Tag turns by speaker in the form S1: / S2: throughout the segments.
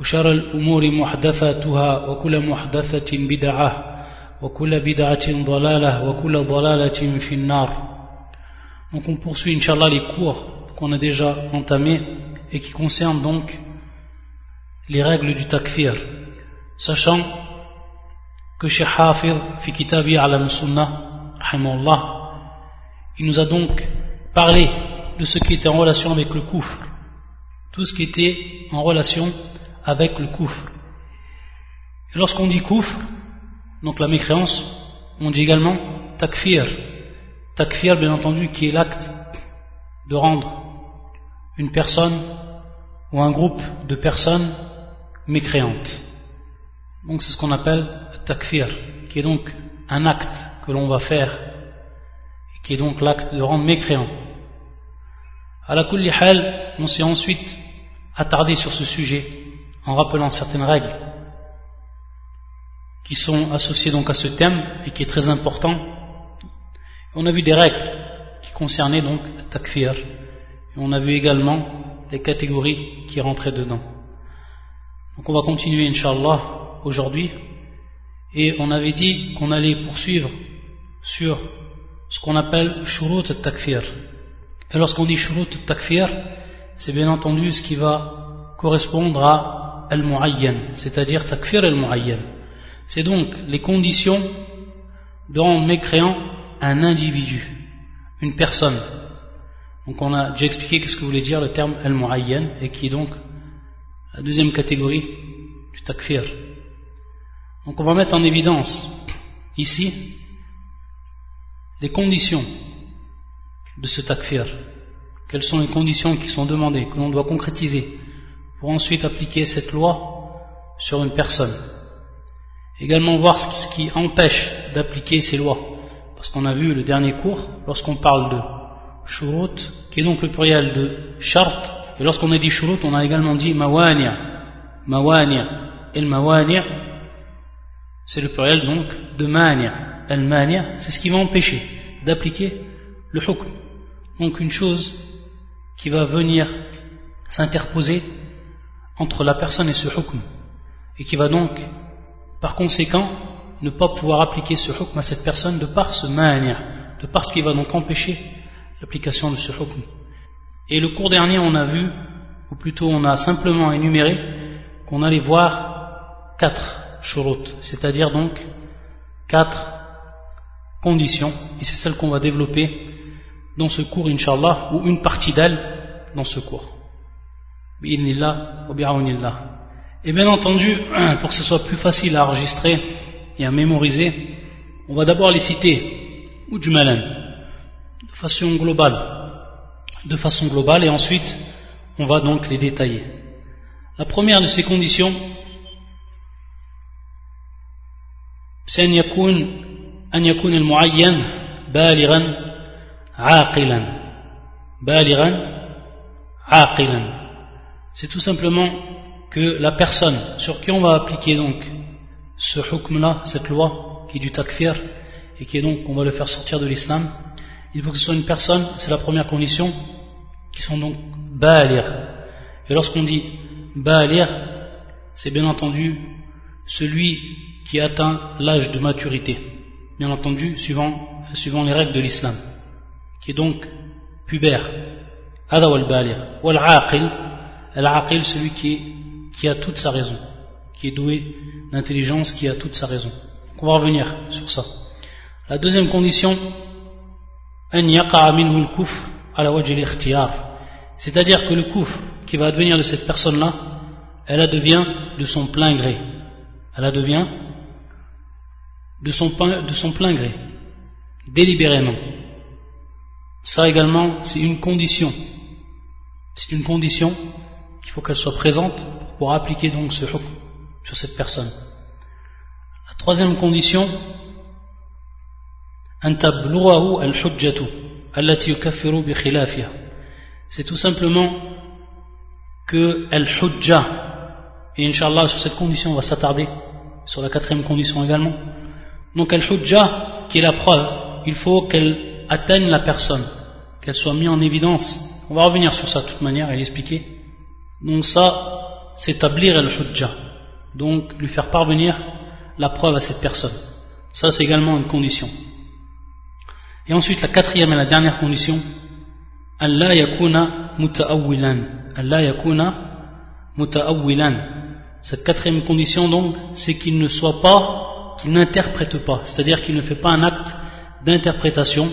S1: وشر الأمور محدثاتها وكل محدثة بدعة وكل بدعة ضلالة وكل ضلالة في النار Donc on poursuit Inch'Allah les cours qu'on a déjà entamés et qui concernent donc les règles du takfir, sachant que Cheikh Hafir, fi kitabi ala sunnah, il nous a donc parlé de ce qui était en relation avec le kufr, tout ce qui était en relation avec le kufr. Et lorsqu'on dit kufr, donc la mécréance, on dit également takfir. Takfir, bien entendu, qui est l'acte de rendre une personne ou un groupe de personnes mécréantes. Donc c'est ce qu'on appelle takfir, qui est donc un acte que l'on va faire, qui est donc l'acte de rendre mécréant. À la kulli on s'est ensuite attardé sur ce sujet en rappelant certaines règles qui sont associées donc à ce thème et qui est très important. On a vu des règles qui concernaient donc takfir et on a vu également les catégories qui rentraient dedans. Donc on va continuer inshallah aujourd'hui et on avait dit qu'on allait poursuivre sur ce qu'on appelle shurut takfir. Et lorsqu'on dit shurut takfir, c'est bien entendu ce qui va correspondre à al-mu'ayyan, c'est-à-dire takfir al-mu'ayyan. C'est donc les conditions de rendre mécréant un individu, une personne. Donc on a déjà expliqué ce que voulait dire le terme al-mu'ayyan et qui est donc la deuxième catégorie du takfir. Donc on va mettre en évidence ici les conditions de ce takfir. Quelles sont les conditions qui sont demandées, que l'on doit concrétiser pour ensuite appliquer cette loi sur une personne. Également voir ce qui empêche d'appliquer ces lois. Parce qu'on a vu le dernier cours, lorsqu'on parle de shurut, qui est donc le pluriel de shart, et lorsqu'on a dit shurut, on a également dit mawani'a. Mawani'a. Et le mawani'a, c'est le pluriel donc de mania. El mania, c'est ce qui va empêcher d'appliquer le hukm. Donc une chose qui va venir s'interposer entre la personne et ce hukm. Et qui va donc, par conséquent, ne pas pouvoir appliquer ce hukm à cette personne de par ce mania, de par ce qui va donc empêcher l'application de ce hukm. Et le cours dernier, on a vu, ou plutôt on a simplement énuméré, qu'on allait voir quatre c'est-à-dire donc quatre conditions, et c'est celle qu'on va développer dans ce cours, inshallah, ou une partie d'elle dans ce cours. Et bien entendu, pour que ce soit plus facile à enregistrer et à mémoriser, on va d'abord les citer, ou du malin, de façon globale, de façon globale, et ensuite on va donc les détailler. La première de ces conditions, c'est أن يكون أن يكون المعين بالغا عاقلا بالغا عاقلا c'est tout simplement que la personne sur qui on va appliquer donc ce hukm là, cette loi qui est du takfir et qui est donc on va le faire sortir de l'islam il faut que ce soit une personne, c'est la première condition qui sont donc balir et lorsqu'on dit balir c'est bien entendu celui qui atteint l'âge de maturité, bien entendu, suivant, suivant les règles de l'islam, qui est donc pubère. Ada wal balir. Wal aqil, al celui qui, a toute sa raison, qui est doué d'intelligence, qui a toute sa raison. on va revenir sur ça. La deuxième condition, c'est-à-dire que le kouf qui va advenir de cette personne-là, elle devient de son plein gré. Elle son, de son plein gré, délibérément. Ça également, c'est une condition. C'est une condition qu'il faut qu'elle soit présente pour pour appliquer donc ce hukm sur cette personne. La troisième condition, c'est tout simplement que al-hujja, et inshallah sur cette condition on va s'attarder, sur la quatrième condition également. Donc al-hujja, qui est la preuve, il faut qu'elle atteigne la personne, qu'elle soit mise en évidence. On va revenir sur ça de toute manière et l'expliquer. Donc ça, c'est établir al-hujja. Donc lui faire parvenir la preuve à cette personne. Ça, c'est également une condition. Et ensuite, la quatrième et la dernière condition, Allah yakuna muta'awwilan. Allah yakuna muta'awwilan. Cette quatrième condition, donc, c'est qu'il ne soit pas, qu'il n'interprète pas. C'est-à-dire qu'il ne fait pas un acte d'interprétation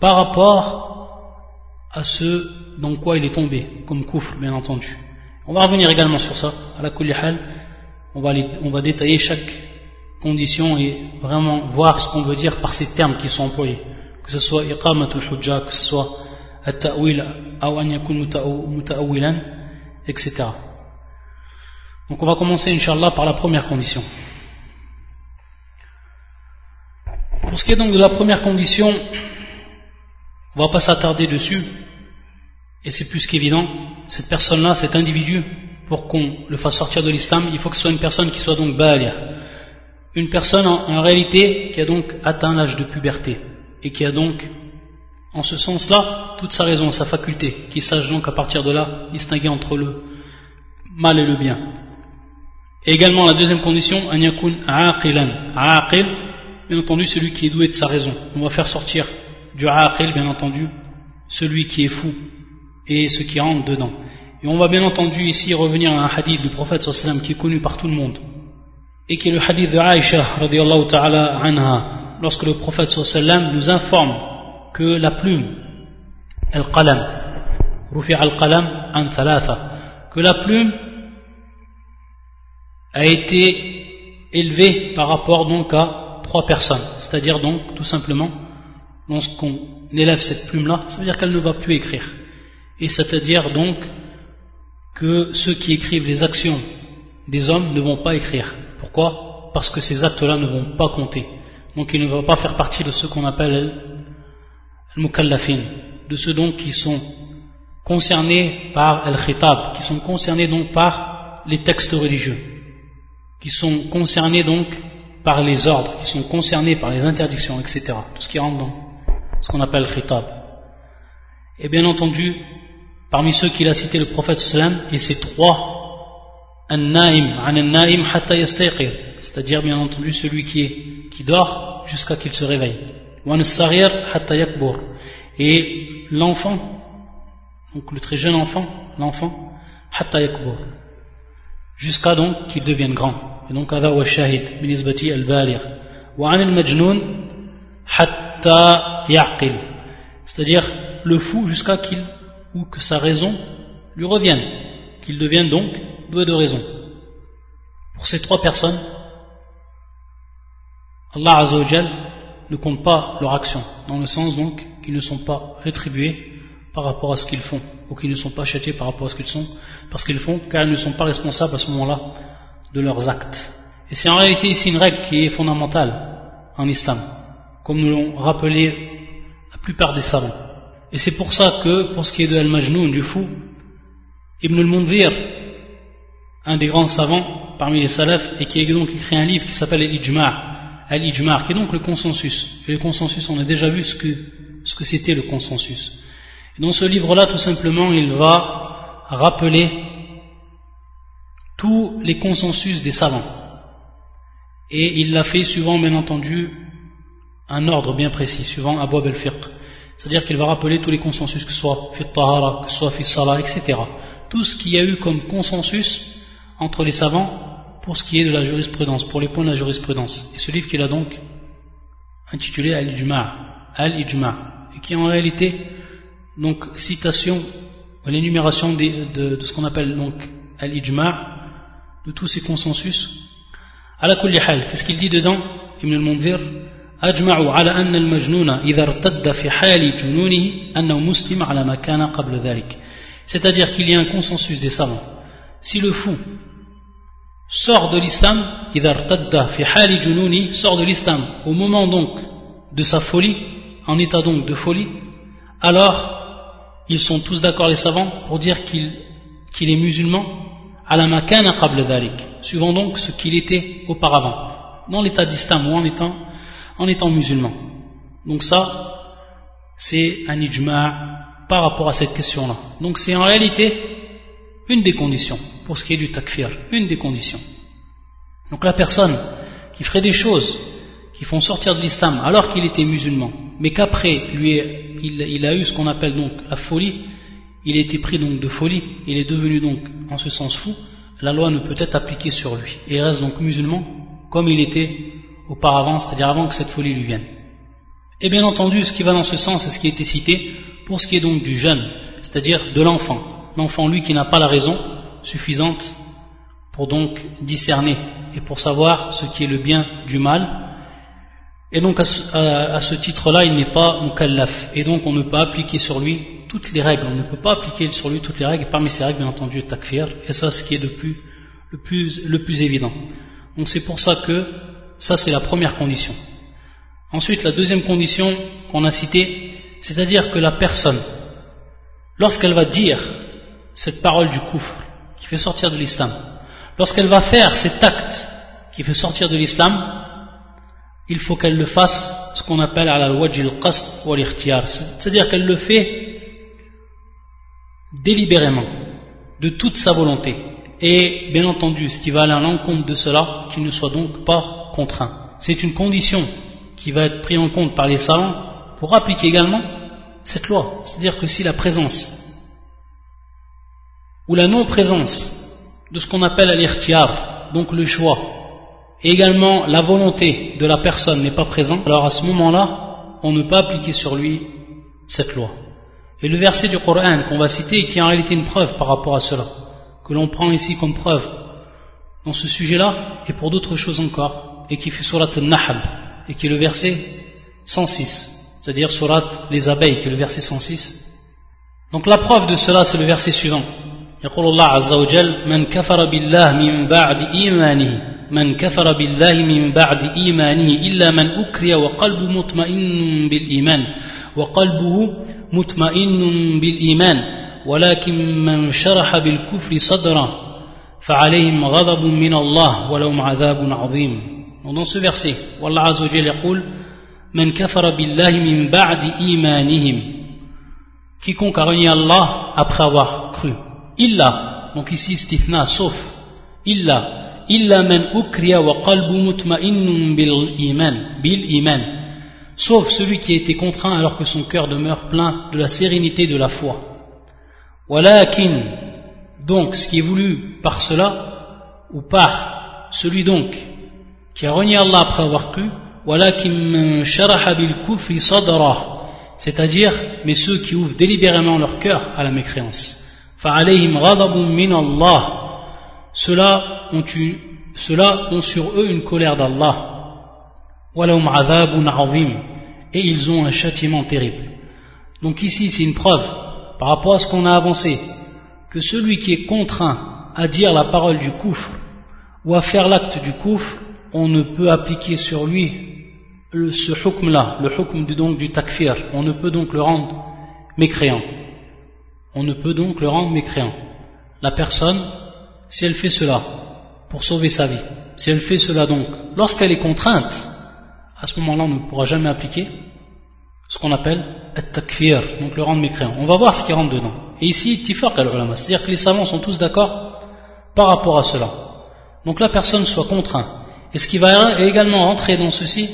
S1: par rapport à ce dans quoi il est tombé, comme koufr, bien entendu. On va revenir également sur ça, à la kulihal. On va, détailler chaque condition et vraiment voir ce qu'on veut dire par ces termes qui sont employés. Que ce soit iqamatul hujja, que ce soit at-ta'wil, ou etc. Donc on va commencer, inshallah, par la première condition. Pour ce qui est donc de la première condition, on ne va pas s'attarder dessus, et c'est plus qu'évident, cette personne-là, cet individu, pour qu'on le fasse sortir de l'islam, il faut que ce soit une personne qui soit donc balia. Une personne en, réalité qui a donc atteint l'âge de puberté, et qui a donc, en ce sens-là, toute sa raison, sa faculté, qui sache donc à partir de là distinguer entre le mal et le bien. Et également la deuxième condition, an yakun aqilan. Aqil, bien entendu, celui qui est doué de sa raison. On va faire sortir du aqil, bien entendu, celui qui est fou et ce qui rentre dedans. Et on va bien entendu ici revenir à un hadith du prophète sallam qui est connu par tout le monde. Et qui est le hadith de Aïcha radiallahu ta'ala anha. Lorsque le prophète sallam nous informe que la plume, al-qalam, rufi al-qalam an thalatha, que la plume a été élevé par rapport donc à trois personnes. C'est-à-dire donc, tout simplement, lorsqu'on élève cette plume-là, ça veut dire qu'elle ne va plus écrire. Et c'est-à-dire donc que ceux qui écrivent les actions des hommes ne vont pas écrire. Pourquoi? Parce que ces actes-là ne vont pas compter. Donc il ne va pas faire partie de ce qu'on appelle al-mukallafin, de ceux donc qui sont concernés par al-khitab, qui sont concernés donc par les textes religieux qui sont concernés donc par les ordres, qui sont concernés par les interdictions, etc. Tout ce qui rentre dans ce qu'on appelle khitab. Et bien entendu, parmi ceux qu'il a cité le prophète sallam, et ces trois, c'est-à-dire bien entendu celui qui, est, qui dort jusqu'à qu'il se réveille. Et l'enfant, donc le très jeune enfant, l'enfant, jusqu'à donc qu'il devienne grand. Et donc, هذا هو الشاهد بالنسبة البالغ. وعن المجنون حتى يعقل. C'est-à-dire le fou jusqu'à qu'il ou que sa raison lui revienne, qu'il devienne donc doué de raison. Pour ces trois personnes, Allah Azzawajal ne compte pas leur action, dans le sens donc qu'ils ne sont pas rétribués par rapport à ce qu'ils font, ou qu'ils ne sont pas châtiés par rapport à ce qu'ils sont, parce qu'ils font, car ils ne sont pas responsables à ce moment-là de leurs actes. Et c'est en réalité ici une règle qui est fondamentale en islam, comme nous l'ont rappelé la plupart des savants. Et c'est pour ça que, pour ce qui est de Al-Majnoun, du fou, Ibn al-Mundhir, un des grands savants parmi les salafs, et qui a donc écrit un livre qui s'appelle Al-Ijma' Al-Ijma' qui est donc le consensus. Et le consensus, on a déjà vu ce que, ce que c'était le consensus. Dans ce livre-là, tout simplement, il va rappeler tous les consensus des savants. Et il l'a fait suivant, bien entendu, un ordre bien précis, suivant Abu al-Fiqh. C'est-à-dire qu'il va rappeler tous les consensus, que ce soit fit tahara, que ce soit fit etc. Tout ce qu'il y a eu comme consensus entre les savants pour ce qui est de la jurisprudence, pour les points de la jurisprudence. Et ce livre qu'il a donc intitulé Al-Ijma' Al-Ijma' et qui en réalité donc citation, l'énumération de, de, de, ce qu'on appelle donc al-ijma' de tous ces consensus. Kulli hal, qu'est-ce qu'il dit dedans Ibn al-Munzir أجمعوا على أن المجنون إذا ارتد في حال جنونه أنه مسلم على ما كان قبل ذلك c'est-à-dire qu'il y a un consensus des savants si le fou sort de l'islam, sort de l'islam au moment donc de sa folie, en état donc de folie, alors ils sont tous d'accord les savants pour dire qu'il est musulman à la makana qabla dhalik, suivant donc ce qu'il était auparavant, dans l'état d'islam ou en étant, en étant musulman. Donc ça, c'est un ijma' par rapport à cette question-là. Donc c'est en réalité une des conditions pour ce qui est du takfir, une des conditions. Donc la personne qui ferait des choses qui font sortir de l'islam alors qu'il était musulman, mais qu'après lui il, a eu ce qu'on appelle donc la folie, il a été pris donc de folie, il est devenu donc en ce sens fou, la loi ne peut être appliquée sur lui et il reste donc musulman comme il était auparavant, c'est-à-dire avant que cette folie lui vienne. Et bien entendu, ce qui va dans ce sens, c'est ce qui a été cité pour ce qui est donc du jeune, c'est-à-dire de l'enfant. L'enfant, lui, qui n'a pas la raison suffisante pour donc discerner et pour savoir ce qui est le bien du mal. Et donc à ce, titre-là, il n'est pas mukallaf. Et donc on ne peut pas appliquer sur lui toutes les règles. On ne peut pas appliquer sur lui toutes les règles. Et parmi ces règles, bien entendu, takfir. Et ça, ce qui est le plus, le plus, le plus évident. Donc c'est pour ça que ça, c'est la première condition. Ensuite, la deuxième condition qu'on a citée, c'est-à-dire que la personne, lorsqu'elle va dire cette parole du koufr, qui fait sortir de l'islam, lorsqu'elle va faire cet acte qui fait sortir de l'islam, il faut qu'elle le fasse ce qu'on appelle à la wajil qast ou c'est-à-dire qu'elle le fait délibérément, de toute sa volonté, et bien entendu, ce qui va aller à l'encontre de cela, qu'il ne soit donc pas C'est une condition qui va être pris en compte par les savants pour appliquer également cette loi. C'est-à-dire que si la présence ou la non-présence de ce qu'on appelle al donc le choix, et également la volonté de la personne n'est pas présente, alors à ce moment-là, on ne peut appliquer sur lui cette loi. Et le verset du Coran qu'on va citer, qui est en réalité une preuve par rapport à cela, que l'on prend ici comme preuve dans ce sujet-là, et pour d'autres choses encore, et qui fait surat al-Nahl, et qui est le verset 106, c'est-à-dire surat les abeilles, qui est le verset 106. Donc la preuve de cela, c'est le verset suivant. يقول الله عز وجل من كفر بالله من بعد إيمانه من كفر بالله من بعد إيمانه إلا من أكري وقلبه مطمئن بالإيمان وقلبه مطمئن بالإيمان ولكن من شرح بالكفر صدره فعليهم غضب من الله ولهم عذاب عظيم dans ce verset, Allah Azza wa yaqul Man kafara billahi min ba'di imanihim. Quiconque a renié Allah après avoir cru. Illa, donc ici stithna, sauf. Illa, illa man ukriya wa qalbu mutma'innun bil iman, bil iman. Sauf celui qui a été contraint alors que son cœur demeure plein de la sérénité de la foi. Walakin, donc ce qui est voulu par cela, ou par celui donc qui a renié Allah après avoir cru, c'est-à-dire, mais ceux qui ouvrent délibérément leur cœur à la mécréance. Ceux-là ont, ceux ont sur eux une colère d'Allah. Et ils ont un châtiment terrible. Donc ici, c'est une preuve, par rapport à ce qu'on a avancé, que celui qui est contraint à dire la parole du koufr ou à faire l'acte du koufr, on ne peut appliquer sur lui ce hukm-là, le hukm du, takfir, on ne peut donc le rendre mécréant. On ne peut donc le rendre mécréant. La personne, si elle fait cela pour sauver sa vie, si elle fait cela donc, lorsqu'elle est contrainte, à ce moment-là, on ne pourra jamais appliquer ce qu'on appelle takfir, donc le rendre mécréant. On va voir ce qui rentre dedans. Et ici, tifaq al-ulama, c'est-à-dire que les savants sont tous d'accord par rapport à cela. Donc la personne soit contrainte et ce qui va également entrer dans ceci,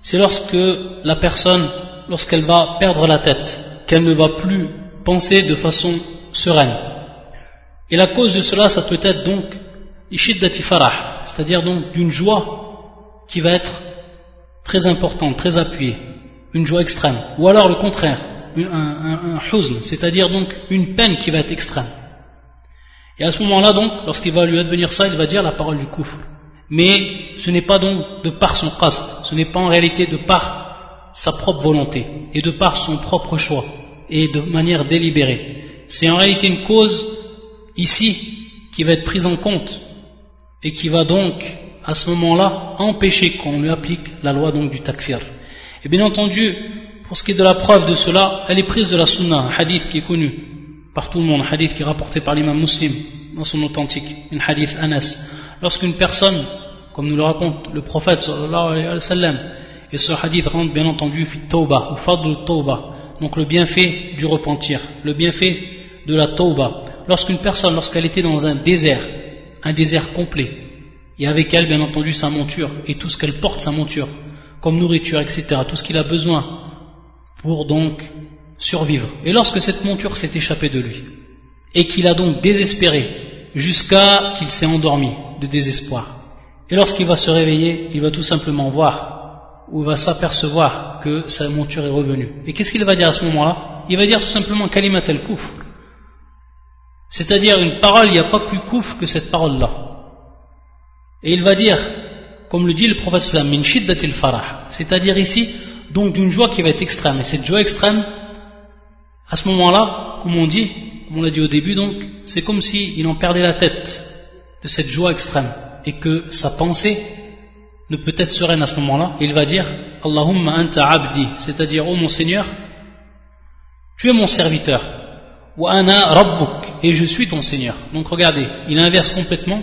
S1: c'est lorsque la personne, lorsqu'elle va perdre la tête, qu'elle ne va plus penser de façon sereine. Et la cause de cela, ça peut être donc farah, c'est-à-dire donc d'une joie qui va être très importante, très appuyée, une joie extrême. Ou alors le contraire, un, un, c'est-à-dire donc une peine qui va être extrême. Et à ce moment-là donc, lorsqu'il va lui advenir ça, il va dire la parole du kufr mais ce n'est pas donc de par son caste, ce n'est pas en réalité de par sa propre volonté et de par son propre choix et de manière délibérée. C'est en réalité une cause ici qui va être prise en compte et qui va donc à ce moment-là empêcher qu'on lui applique la loi donc du takfir. Et bien entendu, pour ce qui est de la preuve de cela, elle est prise de la sunna, un hadith qui est connu par tout le monde, un hadith qui est rapporté par l'imam muslim dans son authentique, un hadith Anas. Lorsqu'une personne, comme nous le raconte le prophète et ce hadith rentre bien entendu fit tawbah, ou fadl tawbah, donc le bienfait du repentir, le bienfait de la tawbah. Lorsqu'une personne, lorsqu'elle était dans un désert, un désert complet, et avec elle bien entendu sa monture, et tout ce qu'elle porte sa monture, comme nourriture, etc., tout ce qu'il a besoin pour donc survivre. Et lorsque cette monture s'est échappée de lui, et qu'il a donc désespéré, jusqu'à qu'il s'est endormi de désespoir, et lorsqu'il va se réveiller, il va tout simplement voir où il va s'apercevoir que sa monture est revenue. Et qu'est-ce qu'il va dire à ce moment-là? Il va dire tout simplement kalimat al kufr. C'est-à-dire une parole, il n'y a pas plus kufr que cette parole-là. Et il va dire, comme le dit le prophète min shiddatil farah. C'est-à-dire ici, donc d'une joie qui va être extrême. Et cette joie extrême, à ce moment-là, comme on dit, comme on l'a dit au début donc, c'est comme s'il en perdait la tête de cette joie extrême. Et que sa pensée ne peut être sereine à ce moment-là, il va dire Allahumma anta abdi, c'est-à-dire, oh mon Seigneur, tu es mon serviteur, wa ana rabbuk, et je suis ton Seigneur. Donc regardez, il inverse complètement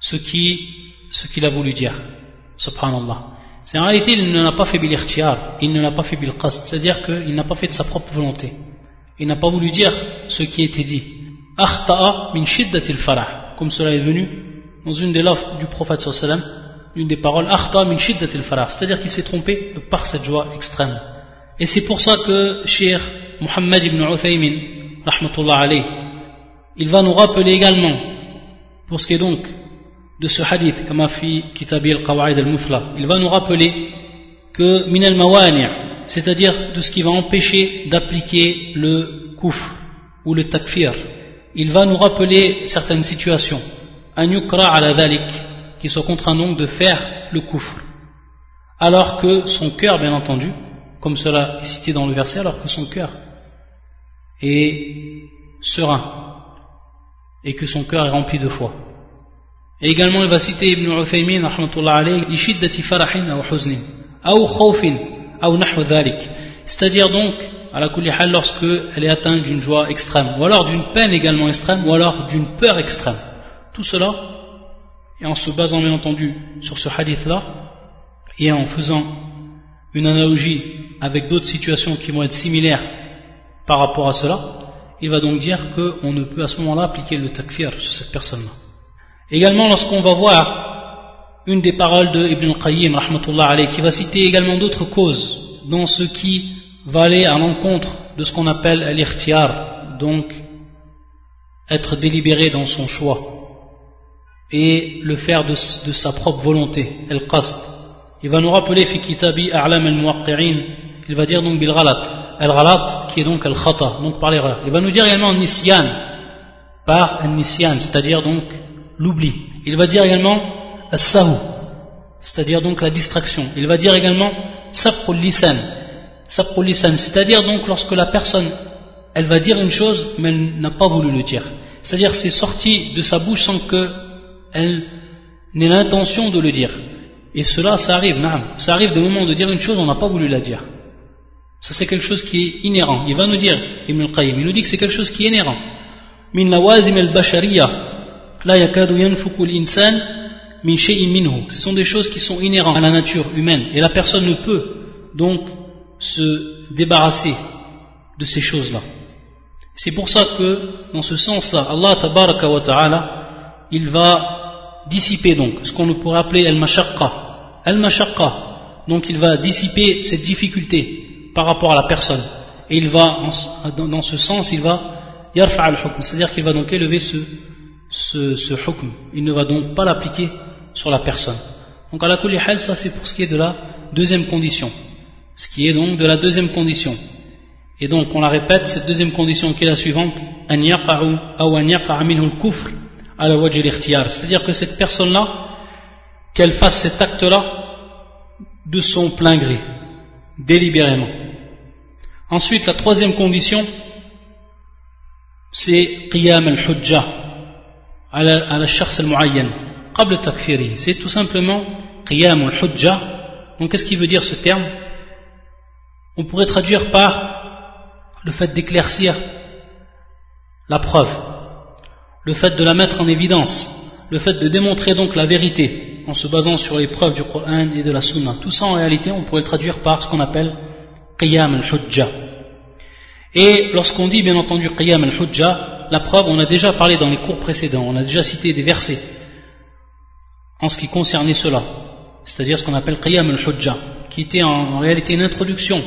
S1: ce qu'il ce a voulu dire, subhanallah. C'est en réalité, il ne l'a pas fait bil il ne l'a pas fait bil qasd, c'est-à-dire qu'il n'a pas fait de sa propre volonté. Il n'a pas voulu dire ce qui était dit. Akhta'a min shiddatil farah, comme cela est venu dans une des offres du prophète sallallahu une des paroles c'est-à-dire qu'il s'est trompé par cette joie extrême. Et c'est pour ça que Cheikh Muhammad ibn Uthaymin, rahmatullah il va nous rappeler également, pour ce qui est donc de ce hadith, Kitabi al-Qawa'id al-Mufla, il va nous rappeler que min al c'est-à-dire de ce qui va empêcher d'appliquer le kouf ou le takfir, il va nous rappeler certaines situations. An yukra ala dhalik, qui soit contraint donc de faire le kufr. Alors que son cœur, bien entendu, comme cela est cité dans le verset, alors que son cœur est serein et que son cœur est rempli de foi. Et également, il va citer Ibn Uthaymin, c'est-à-dire donc, à la lorsque lorsqu'elle est atteinte d'une joie extrême, ou alors d'une peine également extrême, ou alors d'une peur extrême. Tout cela et en se basant bien entendu sur ce hadith-là, et en faisant une analogie avec d'autres situations qui vont être similaires par rapport à cela, il va donc dire qu'on ne peut à ce moment-là appliquer le takfir sur cette personne-là. Également, lorsqu'on va voir une des paroles de Ibn Qayyim, rahmatullah qui va citer également d'autres causes dans ce qui va aller à l'encontre de ce qu'on appelle l'irtiar, donc être délibéré dans son choix et le faire de, sa propre volonté, el qasd. Il va nous rappeler fi kitabi a'lam al-muwaqqi'in, il va dire donc bil ghalat, al ghalat qui est donc al khata, donc par l'erreur. Il va nous dire également nisyan, par nisyan, c'est-à-dire donc l'oubli. Il va dire également as-sahu, c'est-à-dire donc la distraction. Il va dire également sabqul lisan, c'est-à-dire donc lorsque la personne elle va dire une chose mais elle n'a pas voulu le dire. C'est-à-dire c'est sorti de sa bouche sans que elle n'ait l'intention de le dire. Et cela, ça arrive, ça arrive des moments de dire une chose, on n'a pas voulu la dire. Ça, c'est quelque chose qui est inhérent. Il va nous dire, il nous dit que c'est quelque chose qui est inhérent. Min lawazim al-bashariya, la yakadu yanfuku al-insan min shay'in minhu. Ce sont des choses qui sont inhérentes à la nature humaine. Et la personne ne peut donc se débarrasser de ces choses-là. C'est pour ça que, dans ce sens-là, Allah wa ta'ala, il va dissiper donc ce qu'on pourrait appeler al-mashaqqa. Al-mashaqqa, donc il va dissiper cette difficulté par rapport à la personne. Et il va, dans ce sens, il va yarfa al-hukm, c'est-à-dire qu'il va donc élever ce, ce, hukm. Il ne va donc pas l'appliquer sur la personne. Donc à la kulli ça c'est pour ce qui est de la deuxième condition. Ce qui est donc de la deuxième condition. Et donc on la répète, cette deuxième condition qui est la suivante, C'est-à-dire que cette personne-là, qu'elle fasse cet acte-là de son plein gré, délibérément. Ensuite, la troisième condition, c'est qiyam al-hujja. à la al-mu'ayyan qabl takfiri c'est tout simplement qiyam al-hujja donc qu'est-ce qui veut dire ce terme? On pourrait traduire par le fait d'éclaircir la preuve le fait de la mettre en évidence le fait de démontrer donc la vérité en se basant sur les preuves du Coran et de la Sunna. Tout ça en réalité on pourrait le traduire par ce qu'on appelle Qiyam al-Hujja. Et lorsqu'on dit bien entendu Qiyam al-Hujja, la preuve on a déjà parlé dans les cours précédents, on a déjà cité des versets en ce qui concernait cela, c'est-à-dire ce qu'on appelle Qiyam al-Hujja, qui était en, réalité une introduction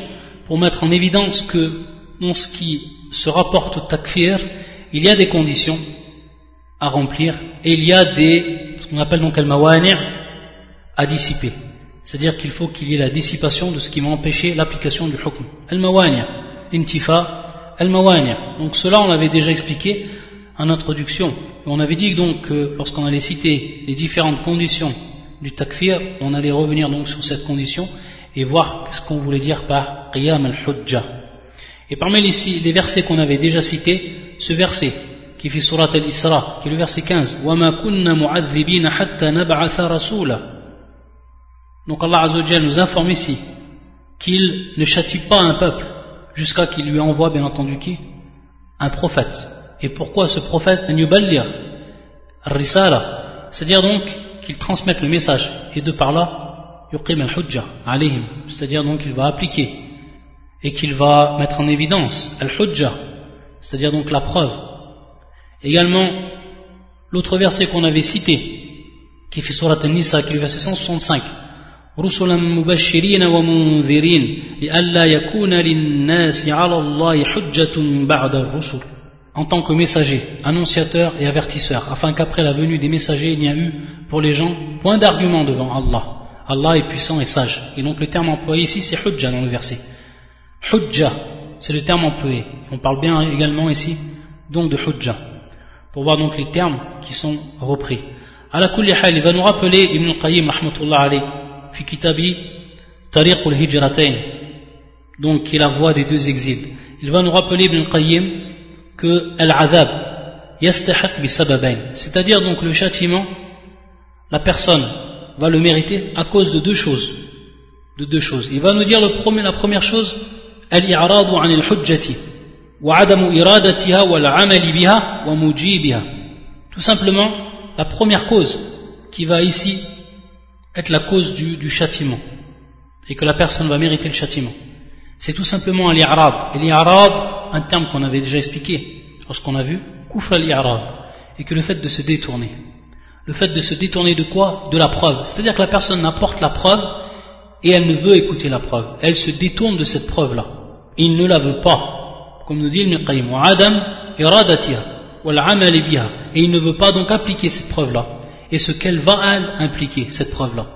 S1: pour mettre en évidence que dans ce qui se rapporte au takfir, il y a des conditions à remplir et il y a des, ce qu'on appelle donc al-mawani' à dissiper. C'est-à-dire qu'il faut qu'il y ait la dissipation de ce qui va empêcher l'application du hukm. Al-mawani' intifa al-mawani' Donc cela on l'avait déjà expliqué en introduction. on avait dit donc que lorsqu'on allait citer les différentes conditions du takfir, on allait revenir donc sur cette condition et voir ce qu'on voulait dire par qiyam al-hujja. Et parmi les, versets qu'on avait déjà cités, ce verset qui fait surat al-Isra, qui est le verset 15. Donc Allah Azzawajal nous informe ici qu'il ne châtie pas un peuple jusqu'à qu'il lui envoie bien entendu qui? Un prophète. Et pourquoi ce prophète C'est-à-dire donc qu'il transmette le message et de par là c'est-à-dire donc qu'il va appliquer et qu'il va mettre en évidence al-hujja c'est-à-dire donc la preuve Également, l'autre verset qu'on avait cité, qui fait surat An-Nisa, qui est le verset 165. رسلا مبشرين ومنذرين لئلا يكون للناس على الله حجة بعد الرسل en tant que messager, annonciateur et avertisseur, afin qu'après la venue des messagers, il n'y a eu pour les gens point d'argument devant Allah. Allah est puissant et sage. Et donc le terme employé ici, c'est hujja dans le verset. Hujja, c'est le terme employé. On parle bien également ici donc de hujja pour voir donc les termes qui sont repris. À la il va nous rappeler Ibn al-Qayyim rahmatullah alayh fi kitabi Tariq al-Hijratain donc qui est la voie des deux exils. Il va nous rappeler Ibn al-Qayyim que al-azab yastahiq bi sababain, c'est-à-dire donc le châtiment la personne va le mériter à cause de deux choses. De deux choses. Il va nous dire le premier, la première chose 'an al-hujjati tout simplement la première cause qui va ici être la cause du, châtiment et que la personne va mériter le châtiment c'est tout simplement l'i'rab et l'i'rab un terme qu'on avait déjà expliqué lorsqu'on a vu kufr l'i'rab et que le fait de se détourner le fait de se détourner de quoi? De la preuve. C'est-à-dire que la personne apporte la preuve et elle ne veut écouter la preuve. Elle se détourne de cette preuve-là. Il ne la veut pas. Comme nous dit le Qayyim, Adam iradatiha wal. Et il ne veut pas donc appliquer cette preuve-là. Et ce qu'elle va elle, impliquer, cette preuve-là.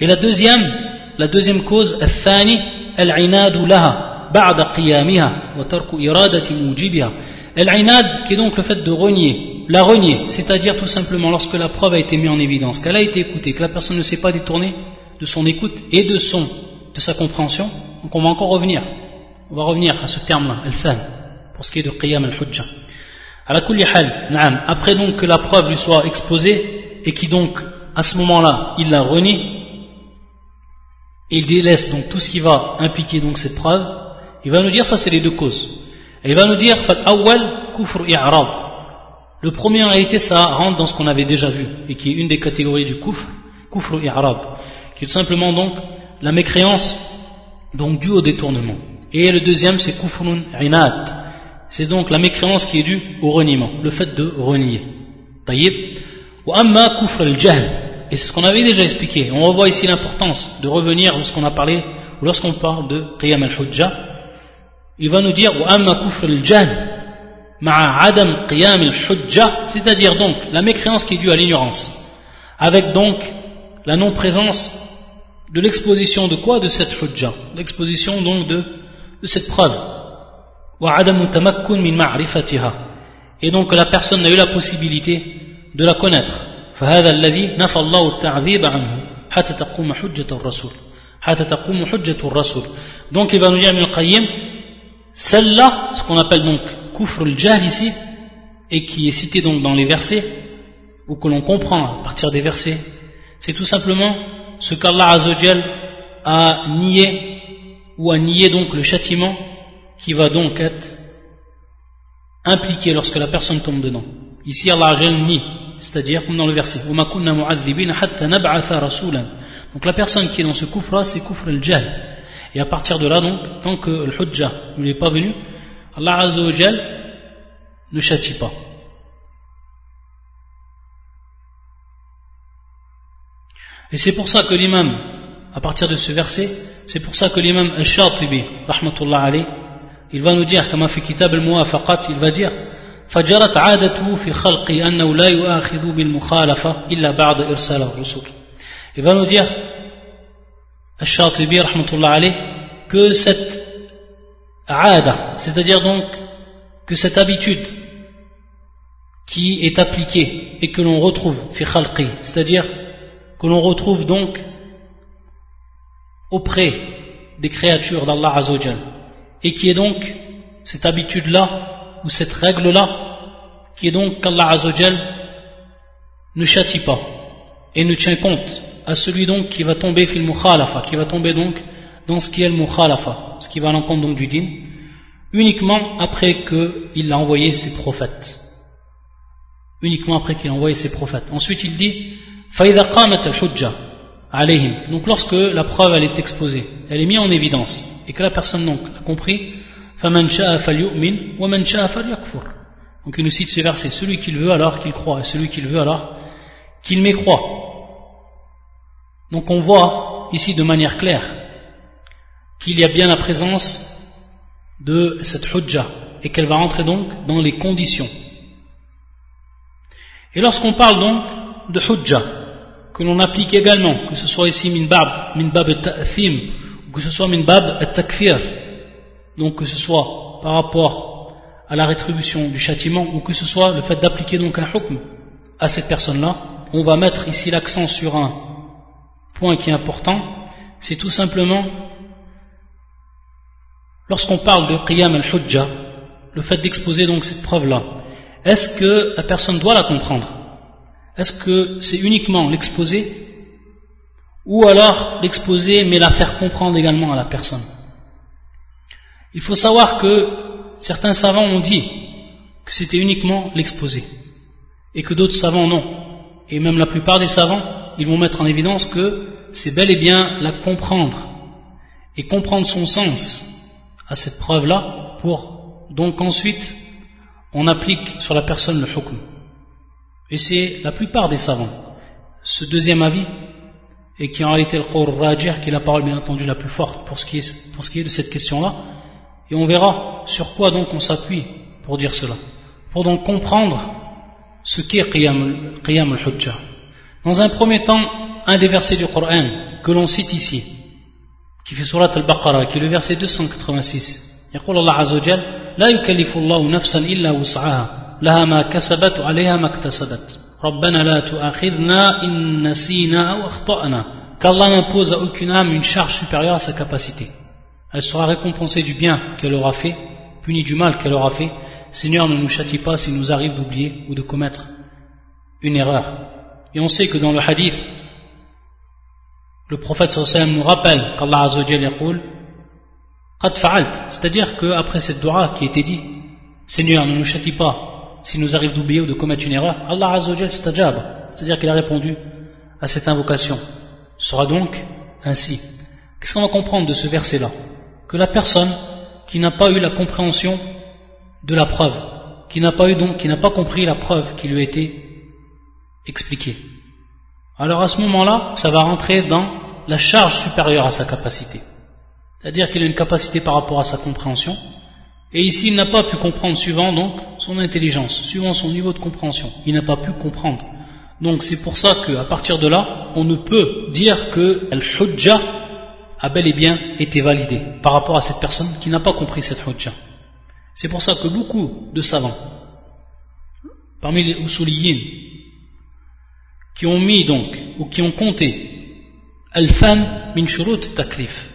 S1: Et la deuxième, la deuxième cause, laha, qui est donc le fait de renier, la renier c'est-à-dire tout simplement lorsque la preuve a été mise en évidence qu'elle a été écoutée que la personne ne s'est pas détournée de son écoute et de son de sa compréhension donc on va encore revenir on va revenir à ce terme-là, al-fan, pour ce qui est de qiyam al-hujja. Après donc que la preuve lui soit exposée, et qui donc, à ce moment-là, il la renie, il délaisse donc tout ce qui va impliquer donc cette preuve, il va nous dire, ça c'est les deux causes. Et il va nous dire, kufr Le premier en réalité, ça rentre dans ce qu'on avait déjà vu, et qui est une des catégories du kufr, kufr i'rab, qui est tout simplement donc la mécréance donc due au détournement. Et le deuxième, c'est kufrun inat. C'est donc la mécréance qui est due au reniement, le fait de renier. Taïb. Ou amma kufr al-jahl. Et c'est ce qu'on avait déjà expliqué. On revoit ici l'importance de revenir lorsqu'on a parlé, ou lorsqu'on parle de qiyam al-hujja. Il va nous dire, ou amma kufr al-jahl. C'est-à-dire donc la mécréance qui est due à l'ignorance. Avec donc la non-présence de l'exposition de quoi? De cette hujja. L'exposition donc de de cette preuve. Et donc la personne n'a eu la possibilité de la connaître. Donc il va nous dire celle-là, ce qu'on appelle donc kufr al-jahl ici, et qui est cité donc dans les versets, ou que l'on comprend à partir des versets, c'est tout simplement ce qu'Allah Azzawajal a nié ou a nié donc le châtiment qui va donc être impliqué lorsque la personne tombe dedans. Ici Allah Azzawajal nie, c'est-à-dire comme dans le verset donc la personne qui est dans ce kufra c'est kufr al-jahl et à partir de là donc tant que le hujjah ne lui est pas venu Allah Azzawajal ne châtie pas Et c'est pour ça que l'imam, à partir de ce verset, c'est pour ça que l'imam Al-Shatibi, rahmatullah alayh, il va nous dire, comme a fait Kitab al-Muwafaqat, il va dire, فجرت عادته في خلقه أنه لا يؤاخذ بالمخالفة إلا بعد إرسال الرسول. Il va nous dire, Al-Shatibi, rahmatullah alayh, que cette aada, c'est-à-dire donc que cette habitude qui est appliquée et que l'on retrouve, fi c'est-à-dire que l'on retrouve donc auprès des créatures d'Allah Azzawajal et qui est donc cette habitude-là ou cette règle-là qui est donc qu'Allah Azzawajal ne châtie pas et ne tient compte à celui donc qui va tomber fil mukhalafa, qui va tomber donc dans ce qui est le mukhalafa, ce qui va à l'encontre du din, uniquement après qu'il a envoyé ses prophètes. Uniquement après qu'il a envoyé ses prophètes. Ensuite il dit donc lorsque la preuve est exposée, elle est mise en évidence et que la personne donc a compris donc il nous cite ce verset celui qu'il veut alors qu'il croit et celui qu'il veut alors qu'il mécroit. Donc on voit ici de manière claire qu'il y a bien la présence de cette hujja et qu'elle va rentrer donc dans les conditions. Et lorsqu'on parle donc de hujja, que l'on applique également, que ce soit ici min bab, min bab ta'thim, ou que ce soit min bab takfir, donc que ce soit par rapport à la rétribution du châtiment, ou que ce soit le fait d'appliquer donc un hukm à cette personne-là, on va mettre ici l'accent sur un point qui est important, c'est tout simplement lorsqu'on parle de qiyam al-hujja, le fait d'exposer donc cette preuve-là, est-ce que la personne doit la comprendre? Est-ce que c'est uniquement l'exposer? Ou alors l'exposer mais la faire comprendre également à la personne? Il faut savoir que certains savants ont dit que c'était uniquement l'exposer et que d'autres savants non. Et même la plupart des savants, ils vont mettre en évidence que c'est bel et bien la comprendre et comprendre son sens à cette preuve-là pour donc ensuite on applique sur la personne le hukm. Et c'est la plupart des savants. Ce deuxième avis, et qui en réalité le Khor Rajir, qui est la parole bien entendu la plus forte pour ce qui est, pour ce qui est de cette question-là, et on verra sur quoi donc on s'appuie pour dire cela. Pour donc comprendre ce qu'est Qiyam, al-Hujjah. Dans un premier temps, un des versets du Coran que l'on cite ici, qui fait surat al-Baqarah, qui est le verset 286. يقول الله عز وجل لا يكلف الله نفسا إلا وسعها لها ما كسبت وعليها ما اكتسبت ربنا لا تؤاخذنا إن نسينا أو أخطأنا qu'Allah n'impose à aucune âme une charge supérieure à sa capacité. Elle sera récompensée du bien qu'elle aura fait, punie du mal qu'elle aura fait. Seigneur, ne nous châtie pas s'il nous arrive d'oublier ou de commettre une erreur. Et on sait que dans le hadith, le prophète sallam nous rappelle qu'Allah azawajal yaqul qad fa'alt, c'est-à-dire qu'après cette dua qui était dit, Seigneur, ne nous châtie pas s'il nous arrive d'oublier ou de commettre une erreur, Allah Azzawajal stajab, c'est-à-dire qu'il a répondu à cette invocation. Ce sera donc ainsi. Qu'est-ce qu'on va comprendre de ce verset-là? Que la personne qui n'a pas eu la compréhension de la preuve, qui n'a pas eu donc, qui n'a pas compris la preuve qui lui a été expliquée. Alors à ce moment-là, ça va rentrer dans la charge supérieure à sa capacité. C'est-à-dire qu'il a une capacité par rapport à sa compréhension, et ici, il n'a pas pu comprendre suivant donc son intelligence, suivant son niveau de compréhension. Il n'a pas pu comprendre. Donc c'est pour ça qu'à partir de là, on ne peut dire que Al-Hujja a bel et bien été validé par rapport à cette personne qui n'a pas compris cette Hujja. C'est pour ça que beaucoup de savants, parmi les Usuliyin, qui ont mis donc, ou qui ont compté Al-Fan min shurut taklif,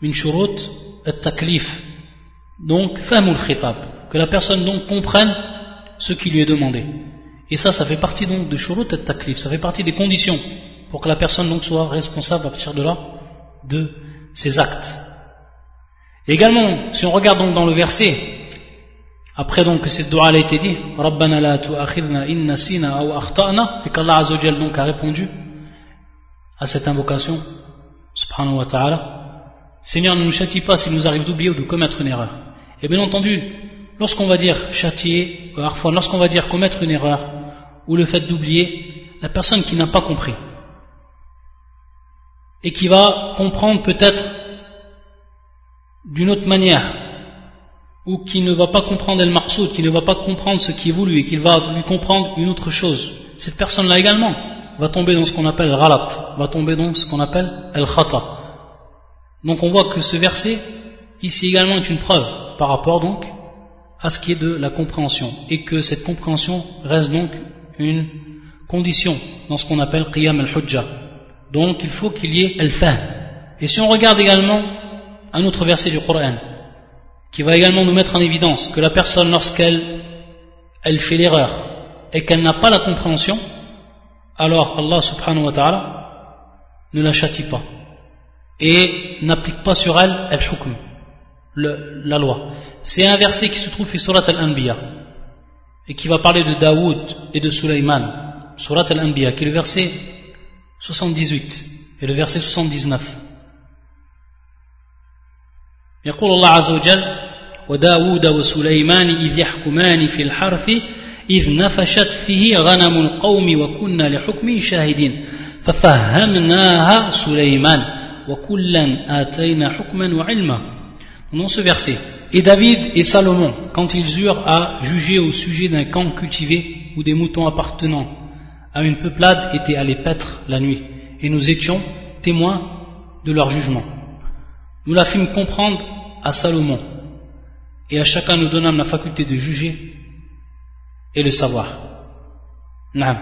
S1: min shurut taklif, donc famul khitab, que la personne donc comprenne ce qui lui est demandé. Et ça, ça fait partie donc de shurut taklif, ça fait partie des conditions pour que la personne donc soit responsable à partir de là de ses actes. également, si on regarde donc dans le verset, après donc que cette dua a été dit, Rabbana la tu'akhidna in nasina aw akhtana, et qu'Allah Azzawajal donc a répondu à cette invocation, subhanahu wa ta'ala, Seigneur ne nous châtie pas s'il nous arrive d'oublier ou de commettre une erreur. Et bien entendu, lorsqu'on va dire châtier, lorsqu'on va dire commettre une erreur, ou le fait d'oublier, la personne qui n'a pas compris, et qui va comprendre peut-être d'une autre manière, ou qui ne va pas comprendre el qui ne va pas comprendre ce qui est voulu, et qu'il va lui comprendre une autre chose, cette personne-là également va tomber dans ce qu'on appelle ralat, va tomber dans ce qu'on appelle el khata. Donc on voit que ce verset, ici également, est une preuve par rapport donc à ce qui est de la compréhension, et que cette compréhension reste donc une condition dans ce qu'on appelle qiyam al-hujjah. Donc il faut qu'il y ait al-fahm. Et si on regarde également un autre verset du Coran, qui va également nous mettre en évidence que la personne, lorsqu'elle elle fait l'erreur et qu'elle n'a pas la compréhension, alors Allah subhanahu wa ta'ala ne la châtie pas et n'applique pas sur elle al-hukm, la loi. C'est un verset qui se trouve sur Surat al-Anbiya et qui va parler de Daoud et de Sulaiman. Surat al-Anbiya, qui est le verset 78 et le verset 79. يقول الله عز وجل وداود وسليمان إذ يحكمان في الحرث إذ نفشت فيه غنم القوم وكنا لحكمه شاهدين ففهمناها سليمان وكلا آتينا حكما وعلما Dans ce verset, et David et Salomon, quand ils eurent à juger au sujet d'un camp cultivé où des moutons appartenant à une peuplade étaient allés paître la nuit, et nous étions témoins de leur jugement. Nous la fîmes comprendre à Salomon, et à chacun nous donnâmes la faculté de juger et le savoir. نعم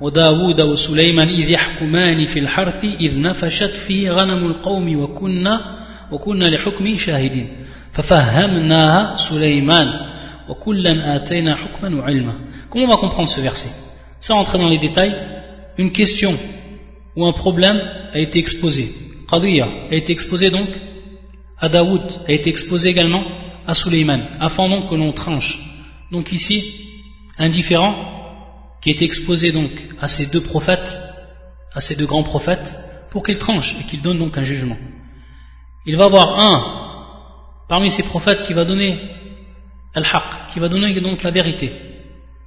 S1: وداود وسليمان إذ يحكمان في الحرث إذ نفشت فيه غنم القوم وكنا وكنا لحكمه شاهدين ففهمناها سليمان وكلا آتينا حكما وعلما Comment on va comprendre ce verset Sans entrer dans les détails, une question ou un problème a été exposé. Qadiyya a été exposé donc à Daoud, a été exposé également à Suleiman, afin donc que l'on tranche. Donc ici, un différent qui est exposé donc à ces deux prophètes, à ces deux grands prophètes, pour qu'ils tranchent et qu'ils donnent donc un jugement. Il va avoir un parmi ces prophètes qui va donner al-haq, qui va donner donc la vérité,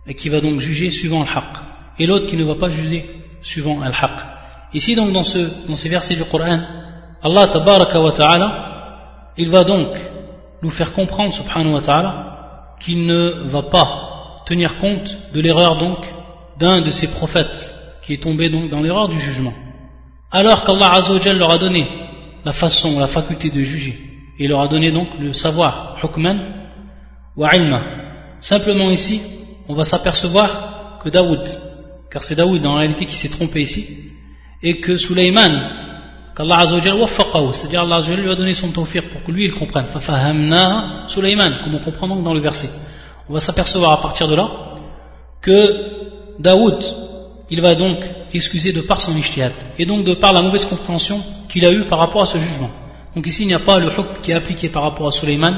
S1: et qui va donc juger suivant al-haq, et l'autre qui ne va pas juger suivant al-haq. Ici donc dans, ce, ces versets du Coran, Allah tabaraka wa ta'ala, il va donc nous faire comprendre subhanahu wa ta'ala qu'il ne va pas tenir compte de l'erreur donc d'un de ses prophètes qui est tombé donc dans l'erreur du jugement. Alors qu'Allah Azzawajal leur a donné la façon, la faculté de juger, et leur a donné donc le savoir, hukman wa ilma. Simplement ici, on va s'apercevoir que Daoud, car c'est Daoud en réalité qui s'est trompé ici, et que Sulaiman, qu'Allah Azzawajal waffaqahu, c'est-à-dire Allah Azzawajal lui a donné son tawfiq pour que lui il comprenne. Fafahamna Sulaiman, comme on comprend donc dans le verset. On va s'apercevoir à partir de là que Daoud, il va donc excuser de par son ishtihad, et donc de par la mauvaise compréhension qu'il a eue par rapport à ce jugement. Donc ici, il n'y a pas le hukm qui est appliqué par rapport à Suleiman,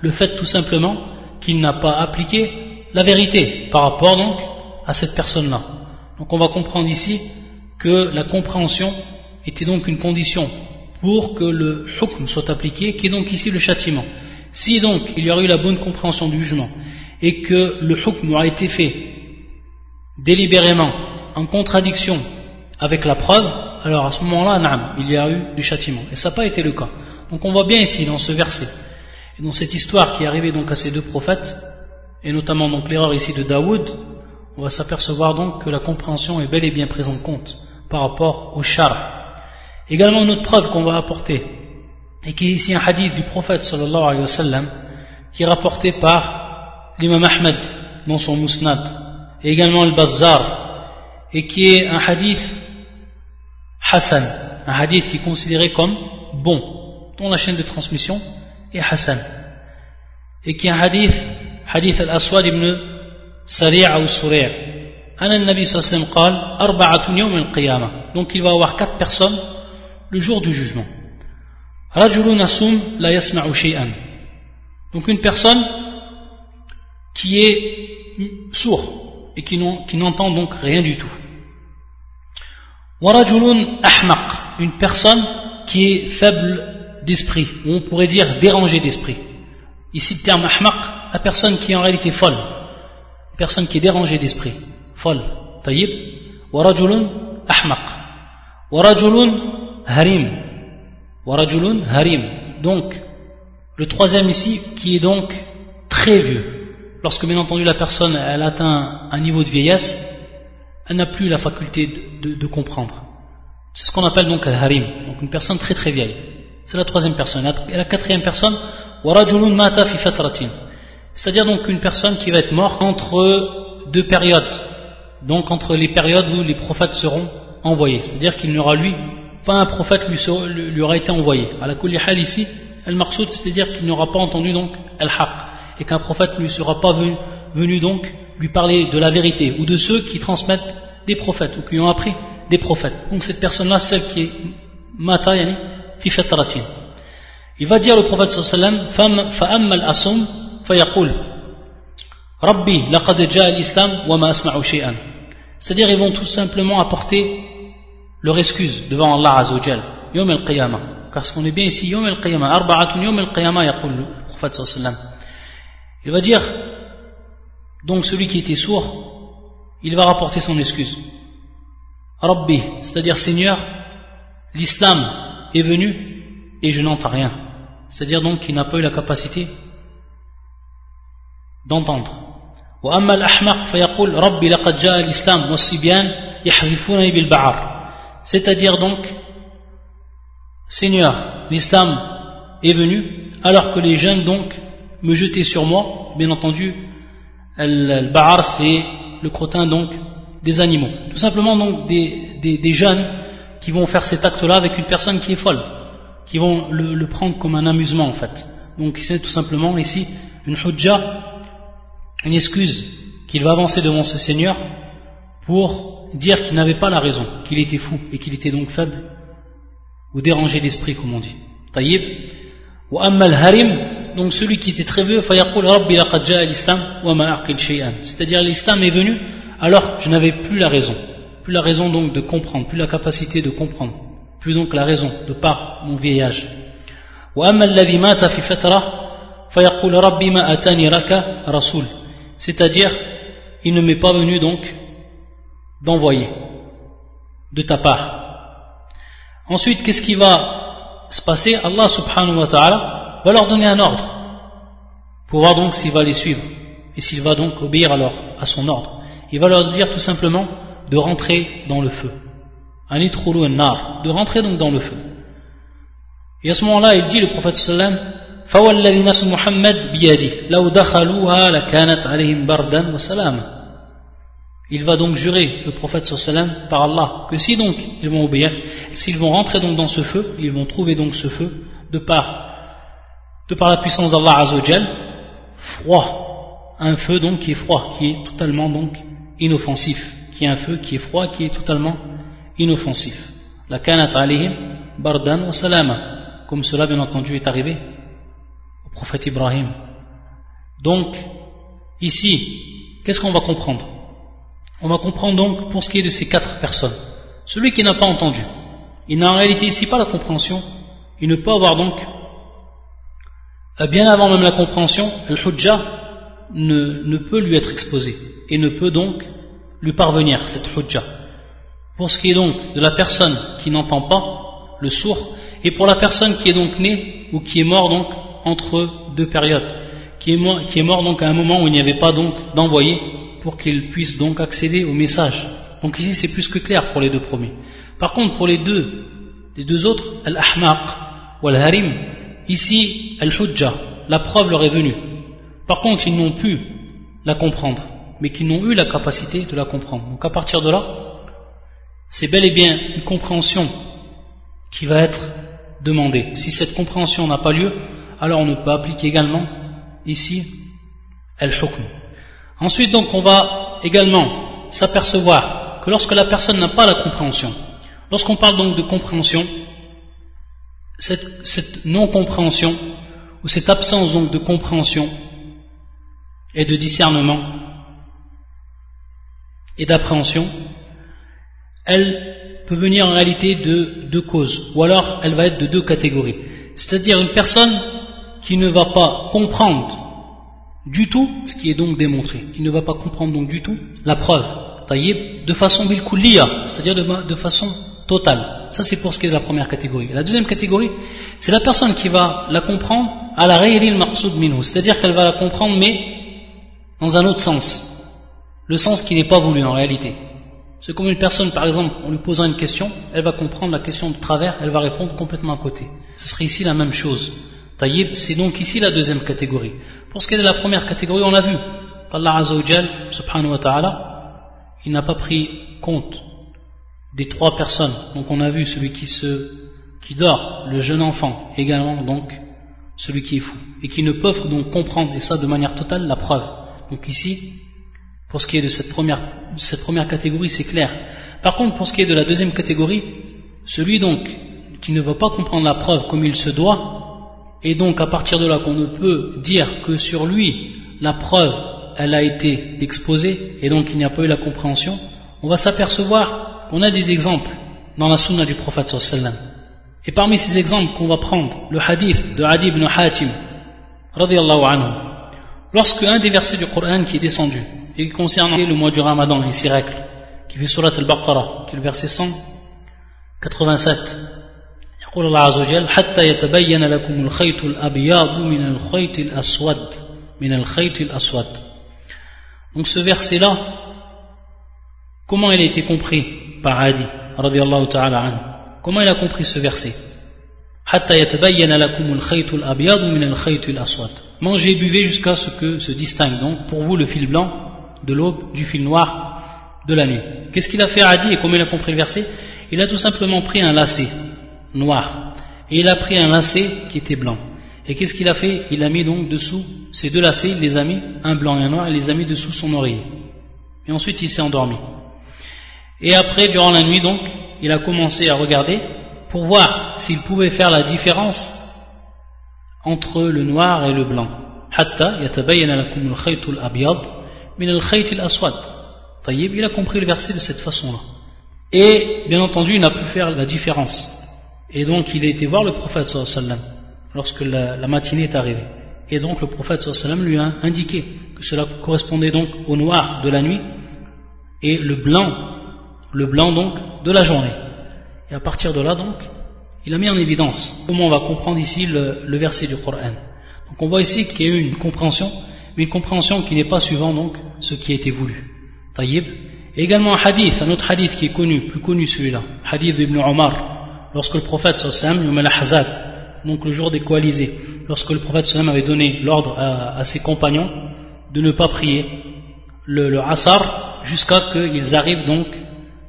S1: le fait tout simplement qu'il n'a pas appliqué la vérité par rapport donc à cette personne-là. Donc on va comprendre ici que la compréhension était donc une condition pour que le hukm soit appliqué, qui est donc ici le châtiment. Si donc il y aurait eu la bonne compréhension du jugement et que le hukm aura été fait délibérément en contradiction avec la preuve, alors à ce moment-là, il y a eu du châtiment. Et ça n'a pas été le cas. Donc on voit bien ici, dans ce verset, et dans cette histoire qui est arrivée donc à ces deux prophètes, et notamment donc l'erreur ici de Daoud, on va s'apercevoir donc que la compréhension est bel et bien prise en compte par rapport au char. Également une autre preuve qu'on va apporter, et qui est ici un hadith du prophète sallallahu alayhi wa sallam, qui est rapporté par l'imam Ahmed dans son musnad, et également le Bazzar, et qui est un hadith Hassan, un hadith qui est considéré comme bon, dont la chaîne de transmission est Hassan, et qui est un hadith, hadith al-Aswad ibn Sari' ou Suri' donc il va avoir quatre personnes le jour du jugement. Donc une personne qui est sourd et qui n'entend donc rien du tout. une personne qui est faible d'esprit, ou on pourrait dire dérangée d'esprit. Ici le terme ahmaq, la personne qui est en réalité folle, une personne qui est dérangée d'esprit, folle, taïb. Warajulun ahmaq. Warajulun harim. Warajulun harim. Donc, le troisième ici, qui est donc très vieux. Lorsque bien entendu la personne elle atteint un niveau de vieillesse, elle n'a plus la faculté de, de comprendre. C'est ce qu'on appelle donc al-harim, donc une personne très très vieille. C'est la troisième personne. Et la quatrième personne, warajulun mata fi fatratin. C'est-à-dire donc une personne qui va être morte entre deux périodes, donc entre les périodes où les prophètes seront envoyés. C'est-à-dire qu'il n'y aura lui pas un prophète lui, lui aura été envoyé. À la ici, al-maqsoud, c'est-à-dire qu'il n'aura pas entendu donc al-haq, et qu'un prophète ne lui sera pas venu, donc lui parler de la vérité, ou de ceux qui transmettent des prophètes, ou qui ont appris des prophètes. Donc cette personne-là, celle qui est mata fi. Il va dire au prophète sallallahu alayhi wa sallam, al-asum, Rabbi, laqad Islam wa ma asma'u. C'est-à-dire, ils vont tout simplement apporter leur excuse devant Allah Azzawajal يوم القيامة car ce qu'on est bien ici يوم القيامة أربعة يوم القيامة يقول le prophète صلى الله عليه وسلم il va dire donc celui qui était sourd il va rapporter son excuse Rabbi c'est-à-dire Seigneur l'islam est venu et je n'entends rien c'est-à-dire donc qu'il n'a pas eu la capacité d'entendre وأما الأحمق فيقول ربي لقد جاء الإسلام والصبيان يحذفونني بالبعر c'est-à-dire donc Seigneur l'islam est venu alors que les jeunes donc me jetaient sur moi bien entendu le ba'ar c'est le crottin donc des animaux. Tout simplement donc des, jeunes qui vont faire cet acte là avec une personne qui est folle qui vont le, le prendre comme un amusement en fait. Donc c'est tout simplement ici une hujja une excuse qu'il va avancer devant ce Seigneur pour dire qu'il n'avait pas la raison, qu'il était fou et qu'il était donc faible ou dérangé d'esprit comme on dit. Taïb. Wa amma harim donc celui qui était très vieux, fayaqul rabbi laqad al-islam wa ma shay'an. C'est-à-dire l'islam est venu alors je n'avais plus la raison, plus la raison donc de comprendre, plus la capacité de comprendre, plus donc la raison de par mon vieillage. Wa amma alladhi mata fi fatra fayaqul rabbi ma atani raka rasul. C'est-à-dire il ne m'est pas venu donc d'envoyer de ta part. Ensuite, qu'est-ce qui va se passer Allah subhanahu wa ta'ala va leur donner un ordre pour voir donc s'il va les suivre et s'il va donc obéir alors à son ordre. Il va leur dire tout simplement de rentrer dans le feu. De rentrer donc dans le feu. Et à ce moment-là, il dit le prophète sallam فوالذي نفس محمد بيده لو دخلوها لكانت عليهم بردا وسلاما il va donc jurer, le prophète par Allah, que si donc ils vont obéir, s'ils vont rentrer donc dans ce feu, ils vont trouver donc ce feu de par, de par la puissance d'Allah Azzawajal, froid. Un feu donc qui est froid, qui est totalement donc inoffensif. Qui est un feu qui est froid, qui est totalement inoffensif. La kanat alayhim bardan wa salama. Comme cela bien entendu est arrivé prophète Ibrahim. Donc, ici, qu'est-ce qu'on va comprendre? On va comprendre donc pour ce qui est de ces quatre personnes. Celui qui n'a pas entendu, il n'a en réalité ici pas la compréhension, il ne peut avoir donc, euh, bien avant même la compréhension, le hujja ne, ne peut lui être exposé et ne peut donc lui parvenir cette hujja. Pour ce qui est donc de la personne qui n'entend pas, le sourd, et pour la personne qui est donc née ou qui est mort donc entre deux périodes, qui est, mort, qui est mort donc à un moment où il n'y avait pas donc d'envoyé pour qu'il puisse donc accéder au message. Donc ici c'est plus que clair pour les deux premiers. Par contre pour les deux, les deux autres, al-ahmaq ou al-harim, ici al-hujja, la preuve leur est venue. Par contre ils n'ont pu la comprendre, mais qu'ils n'ont eu la capacité de la comprendre. Donc à partir de là, c'est bel et bien une compréhension qui va être demandée. Si cette compréhension n'a pas lieu, alors on ne peut appliquer également ici al-hukm. Ensuite donc on va également s'apercevoir que lorsque la personne n'a pas la compréhension, lorsqu'on parle donc de compréhension, cette, cette non-compréhension ou cette absence donc de compréhension et de discernement et d'appréhension, elle peut venir en réalité de deux causes, ou alors elle va être de deux catégories. C'est-à-dire une personne qui ne va pas comprendre du tout ce qui est donc démontré, qui ne va pas comprendre donc du tout la preuve, de façon bilkouliya, c'est-à-dire de, façon totale. Ça c'est pour ce qui est de la première catégorie. La deuxième catégorie, c'est la personne qui va la comprendre à la réalité maqsoud minhu, c'est-à-dire qu'elle va la comprendre mais dans un autre sens, le sens qui n'est pas voulu en réalité. C'est comme une personne, par exemple, en lui posant une question, elle va comprendre la question de travers, elle va répondre complètement à côté. Ce serait ici la même chose. Taïb, c'est donc ici la deuxième catégorie. Pour ce qui est de la première catégorie, on a vu qu'Allah Azzawajal, subhanahu wa ta'ala, il n'a pas pris compte des trois personnes. Donc on a vu celui qui se, qui dort, le jeune enfant, également donc celui qui est fou, et qui ne peuvent donc comprendre, et ça de manière totale, la preuve. Donc ici, pour ce qui est de cette première, cette première catégorie, c'est clair. Par contre, pour ce qui est de la deuxième catégorie, celui donc qui ne va pas comprendre la preuve comme il se doit, et donc à partir de là qu'on ne peut dire que sur lui la preuve elle a été exposée et donc il n'y a pas eu la compréhension, on va s'apercevoir qu'on a des exemples dans la sunna du prophète sallam. Et parmi ces exemples qu'on va prendre, le hadith de Adi ibn Hatim, anhu, lorsque un des versets du Coran qui est descendu, et qui concerne le mois du Ramadan, les six règles, qui fait surat al-Baqarah, qui est le verset 187. يقول الله عز وجل حتى يتبين لكم الخيط الأبيض من الخيط الأسود من الخيط الأسود Donc ce verset-là, comment il a été compris par Adi, radiallahu ta'ala anhu Comment il a compris ce verset حتى يتبين لكم الخيط الأبيض من الخيط الأسود Mangez et buvez jusqu'à ce que se distingue donc pour vous le fil blanc de l'aube du fil noir de la nuit. Qu'est-ce qu'il a fait Adi et comment il a compris le verset Il a tout simplement pris un lacet noir et il a pris un lacet qui était blanc. Et qu'est-ce qu'il a fait? Il a mis donc dessous ces deux lacets, il les a mis, un blanc et un noir, il les a mis dessous son oreiller. Et ensuite il s'est endormi. Et après, durant la nuit donc, il a commencé à regarder pour voir s'il pouvait faire la différence entre le noir et le blanc. Il a compris le verset de cette façon-là. Et bien entendu, il n'a pu faire la différence. Et donc, il a été voir le prophète sallam lorsque la, matinée est arrivée. Et donc, le prophète sallam lui a indiqué que cela correspondait donc au noir de la nuit et le blanc, le blanc donc de la journée. Et à partir de là, donc, il a mis en évidence comment on va comprendre ici le, verset du Coran. Donc, on voit ici qu'il y a eu une compréhension mais une compréhension qui n'est pas suivant donc ce qui a été voulu. Taïb. Et également un hadith, un autre hadith qui est connu, plus connu celui-là, hadith d'Ibn Omar, lorsque le prophète sallam, donc le jour des coalisés, lorsque le prophète sallam avait donné l'ordre à, ses compagnons de ne pas prier le, le Asar jusqu'à qu'ils arrivent donc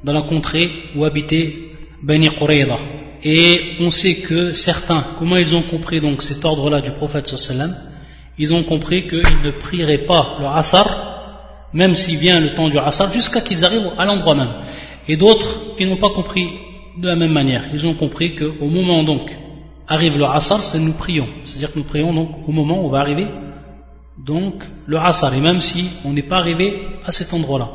S1: dans la contrée où habitait Bani Qurayza. Et on sait que certains, comment ils ont compris donc cet ordre-là du prophète sallam, ils ont compris qu'ils ne prieraient pas le Asar, même s'il vient le temps du Asar, jusqu'à qu'ils arrivent à l'endroit même. Et d'autres qui n'ont pas compris de la même manière. Ils ont compris qu'au moment donc arrive le Asar, c'est nous prions. C'est-à-dire que nous prions donc au moment où va arriver donc le Asar. Et même si on n'est pas arrivé à cet endroit-là.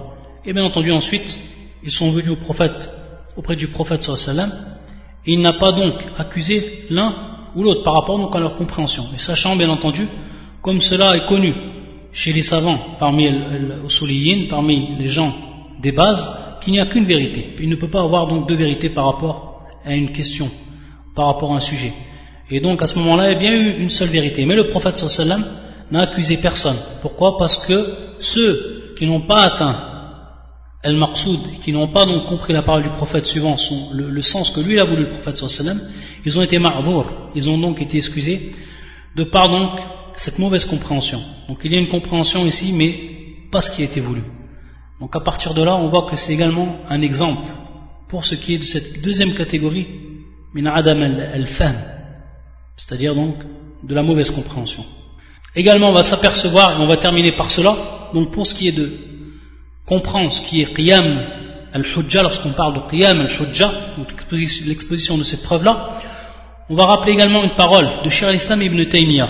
S1: Et bien entendu ensuite, ils sont venus au prophète, auprès du prophète sallallahu et il n'a pas donc accusé l'un ou l'autre par rapport donc à leur compréhension. Et sachant bien entendu comme cela est connu chez les savants, parmi les parmi les gens des bases, qu'il n'y a qu'une vérité. Il ne peut pas avoir donc deux vérités par rapport à une question, par rapport à un sujet. Et donc à ce moment-là, il y a bien eu une seule vérité. Mais le prophète sallam n'a accusé personne. Pourquoi? Parce que ceux qui n'ont pas atteint al-maqsoud, qui n'ont pas donc compris la parole du prophète suivant le, sens que lui a voulu le prophète sallam, ils ont été ma'vour, ils ont donc été excusés de par donc cette mauvaise compréhension. Donc il y a une compréhension ici, mais pas ce qui a été voulu. Donc à partir de là, on voit que c'est également un exemple pour ce qui est de cette deuxième catégorie, c'est-à-dire donc de la mauvaise compréhension. Également, on va s'apercevoir, et on va terminer par cela, donc pour ce qui est de comprend ce qui est qiyam al-hujja, lorsqu'on parle de qiyam al-hujja, l'exposition de cette preuve-là, on va rappeler également une parole de Shir al-Islam ibn Taymiyyah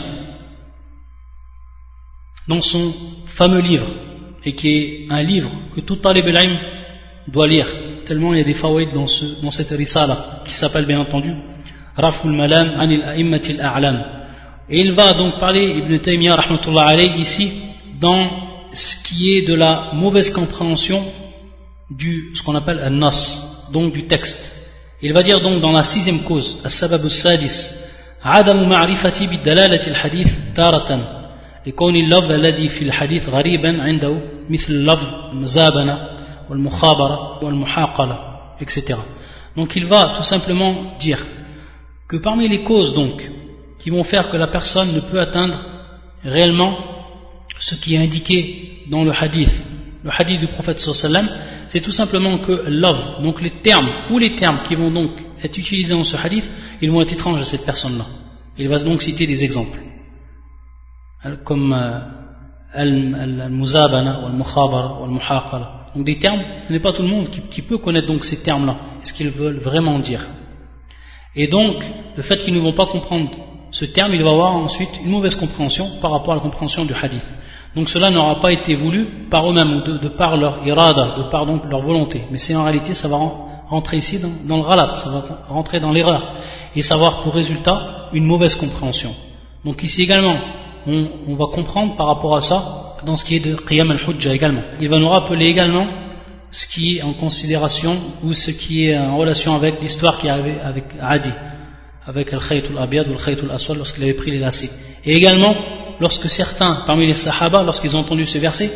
S1: dans son fameux livre, et qui est un livre que tout talib al doit lire, tellement il y a des fawaïd dans, ce, dans cette risala, qui s'appelle bien entendu Raful Malam Anil A'immatil A'lam. Et il va donc parler, Ibn Taymiyyah rahmatullah alayhi, ici, dans ce qui est de la mauvaise compréhension du, ce qu'on appelle un nas, donc du texte. Il va dire donc dans la sixième cause, السبب السادس عدم معرفة بالدلالة الحديث تارة لكون اللفظ الذي في الحديث غريبا عنده مثل اللفظ المزابنة والمخابرة والمحاقلة etc. Donc il va tout simplement dire que parmi les causes donc qui vont faire que la personne ne peut atteindre réellement ce qui est indiqué dans le hadith, le hadith du prophète sallam, c'est tout simplement que love, donc les termes ou les termes qui vont donc être utilisés dans ce hadith, ils vont être étranges à cette personne-là. Il va donc citer des exemples, comme euh, al-muzabana, al-mukhabara, al-muhaqala. Donc des termes, ce n'est pas tout le monde qui, peut connaître donc ces termes-là, ce qu'ils veulent vraiment dire? Et donc, le fait qu'ils ne vont pas comprendre ce terme, il va avoir ensuite une mauvaise compréhension par rapport à la compréhension du hadith. Donc cela n'aura pas été voulu par eux-mêmes ou de, par leur irada, de par donc leur volonté. Mais c'est en réalité, ça va rentrer ici dans, le ralat, ça va rentrer dans l'erreur et ça va avoir pour résultat une mauvaise compréhension. Donc ici également, on, va comprendre par rapport à ça dans ce qui est de Qiyam al-Hujja également. Il va nous rappeler également ce qui est en considération ou ce qui est en relation avec l'histoire qui avait avec Adi, avec al-Khayt al-Abiyad ou al-Khayt al-Aswad lorsqu'il avait pris les lacets. Et également, lorsque certains parmi les Sahaba, lorsqu'ils ont entendu ce verset,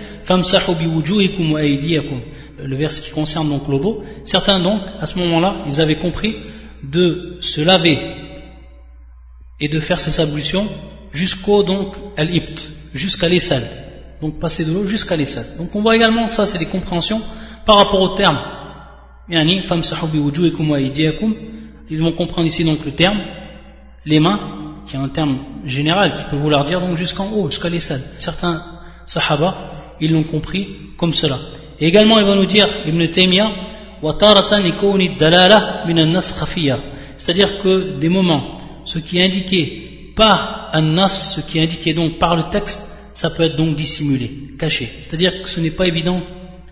S1: le verset qui concerne donc l'odo, certains donc, à ce moment-là, ils avaient compris de se laver et de faire ces ablutions jusqu'au donc al-ibt, jusqu'à l'aisselle. Donc passer de l'eau jusqu'à l'aisselle. Donc on voit également, ça c'est des compréhensions par rapport au terme. Ils vont comprendre ici donc le terme, les mains, qui est un terme général qui peut vouloir dire donc jusqu'en haut, jusqu'à l'aisselle. Certains sahaba, ils l'ont compris comme cela. Et également, il va nous dire, Ibn Taymiyyah, c'est-à-dire que des moments, ce qui est indiqué par un nas, ce qui est indiqué donc par le texte, ça peut être donc dissimulé, caché. C'est-à-dire que ce n'est pas évident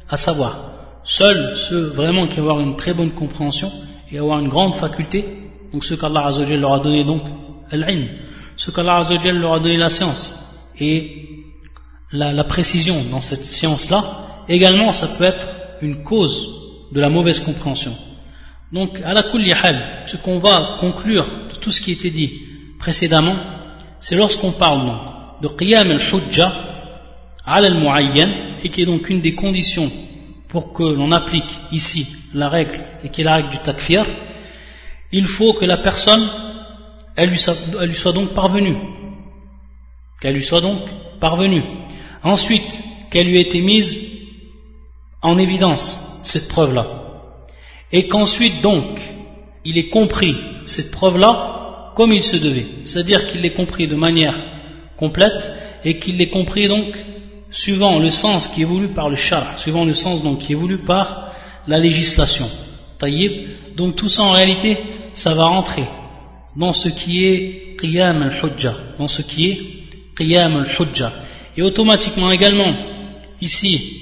S1: à savoir. Seuls ceux vraiment qui avoir une très bonne compréhension et avoir une grande faculté, donc ceux qu'Allah leur a donné donc al-ilm, ce qu'Allah leur a donné la science et la, précision dans cette science-là, également ça peut être une cause de la mauvaise compréhension. Donc, à la kulli ce qu'on va conclure de tout ce qui été dit précédemment, c'est lorsqu'on parle donc de qiyam al-hujja al-muayyan, et qui est donc une des conditions pour que l'on applique ici la règle, et qui est la règle du takfir, il faut que la personne elle lui, soit, donc parvenue. Qu'elle lui soit donc parvenue. Ensuite, qu'elle lui ait été mise en évidence, cette preuve-là. Et qu'ensuite donc, il ait compris cette preuve-là comme il se devait. C'est-à-dire qu'il l'ait compris de manière complète et qu'il l'ait compris donc suivant le sens qui est voulu par le char, suivant le sens donc qui est voulu par la législation. Taïb. Donc tout ça en réalité, ça va rentrer dans ce qui est qiyam al-hujja, dans ce qui est qiyam al-hujja. Et automatiquement également, ici,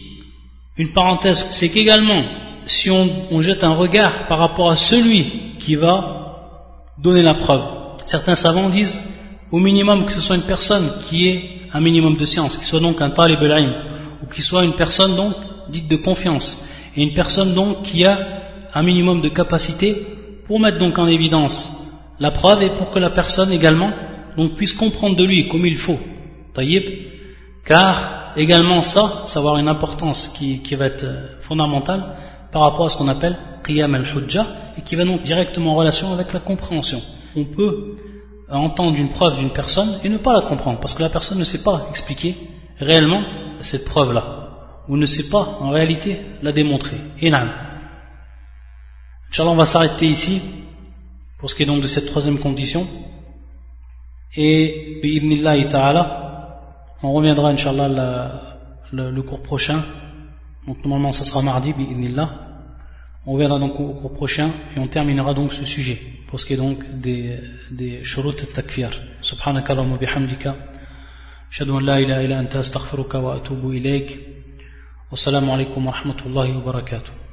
S1: une parenthèse, c'est qu'également, si on, jette un regard par rapport à celui qui va donner la preuve, certains savants disent au minimum que ce soit une personne qui ait un minimum de science, qui soit donc un talib al ou qui soit une personne donc dite de confiance, et une personne donc qui a un minimum de capacité pour mettre donc en évidence la preuve est pour que la personne également donc, puisse comprendre de lui comme il faut. Taïb, car également ça, ça une importance qui, va être euh, fondamentale par rapport à ce qu'on appelle qiyam al-hujja et qui va donc directement en relation avec la compréhension. On peut entendre une preuve d'une personne et ne pas la comprendre parce que la personne ne sait pas expliquer réellement cette preuve-là ou ne sait pas en réalité la démontrer. Inch'Allah, on va s'arrêter ici pour ce qui est donc de cette troisième condition. Et, ta'ala, on reviendra, Inch'Allah, le, le cours prochain, Donc normalement ça sera mardi, bi'idnillah. On verra donc au cours prochain et on terminera donc ce sujet pour ce qui est donc des, des shurut takfir. Subhanaka Allahumma bihamdika. Ashhadu an la ilaha illa anta astaghfiruka wa atubu ilayk. Wassalamu alaikum wa rahmatullahi wa barakatuh.